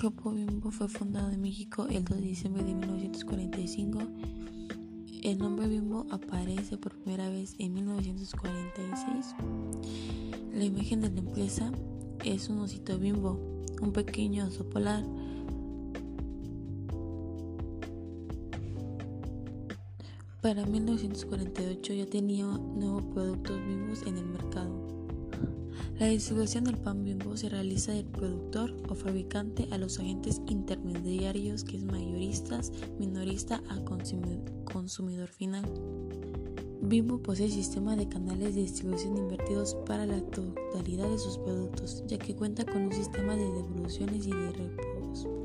Grupo Bimbo fue fundado en México el 2 de diciembre de 1945. El nombre Bimbo aparece por primera vez en 1946. La imagen de la empresa es un osito bimbo, un pequeño oso polar. Para 1948 ya tenía nuevos productos bimbos en el. La distribución del pan bimbo se realiza del productor o fabricante a los agentes intermediarios que es mayoristas, minorista a consumidor final. Bimbo posee sistema de canales de distribución invertidos para la totalidad de sus productos, ya que cuenta con un sistema de devoluciones y de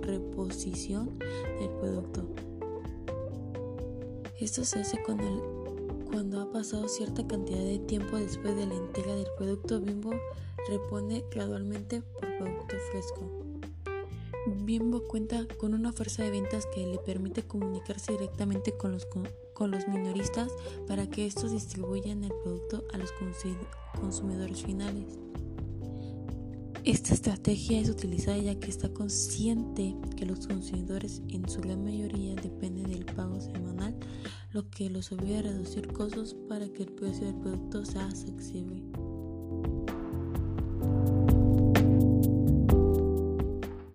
reposición del producto. Esto se hace cuando ha pasado cierta cantidad de tiempo después de la entrega del producto Bimbo repone gradualmente por producto fresco. Bimbo cuenta con una fuerza de ventas que le permite comunicarse directamente con los, con los minoristas para que estos distribuyan el producto a los consumidores finales. Esta estrategia es utilizada ya que está consciente que los consumidores en su gran mayoría dependen del pago semanal, lo que los obliga a reducir costos para que el precio del producto sea accesible.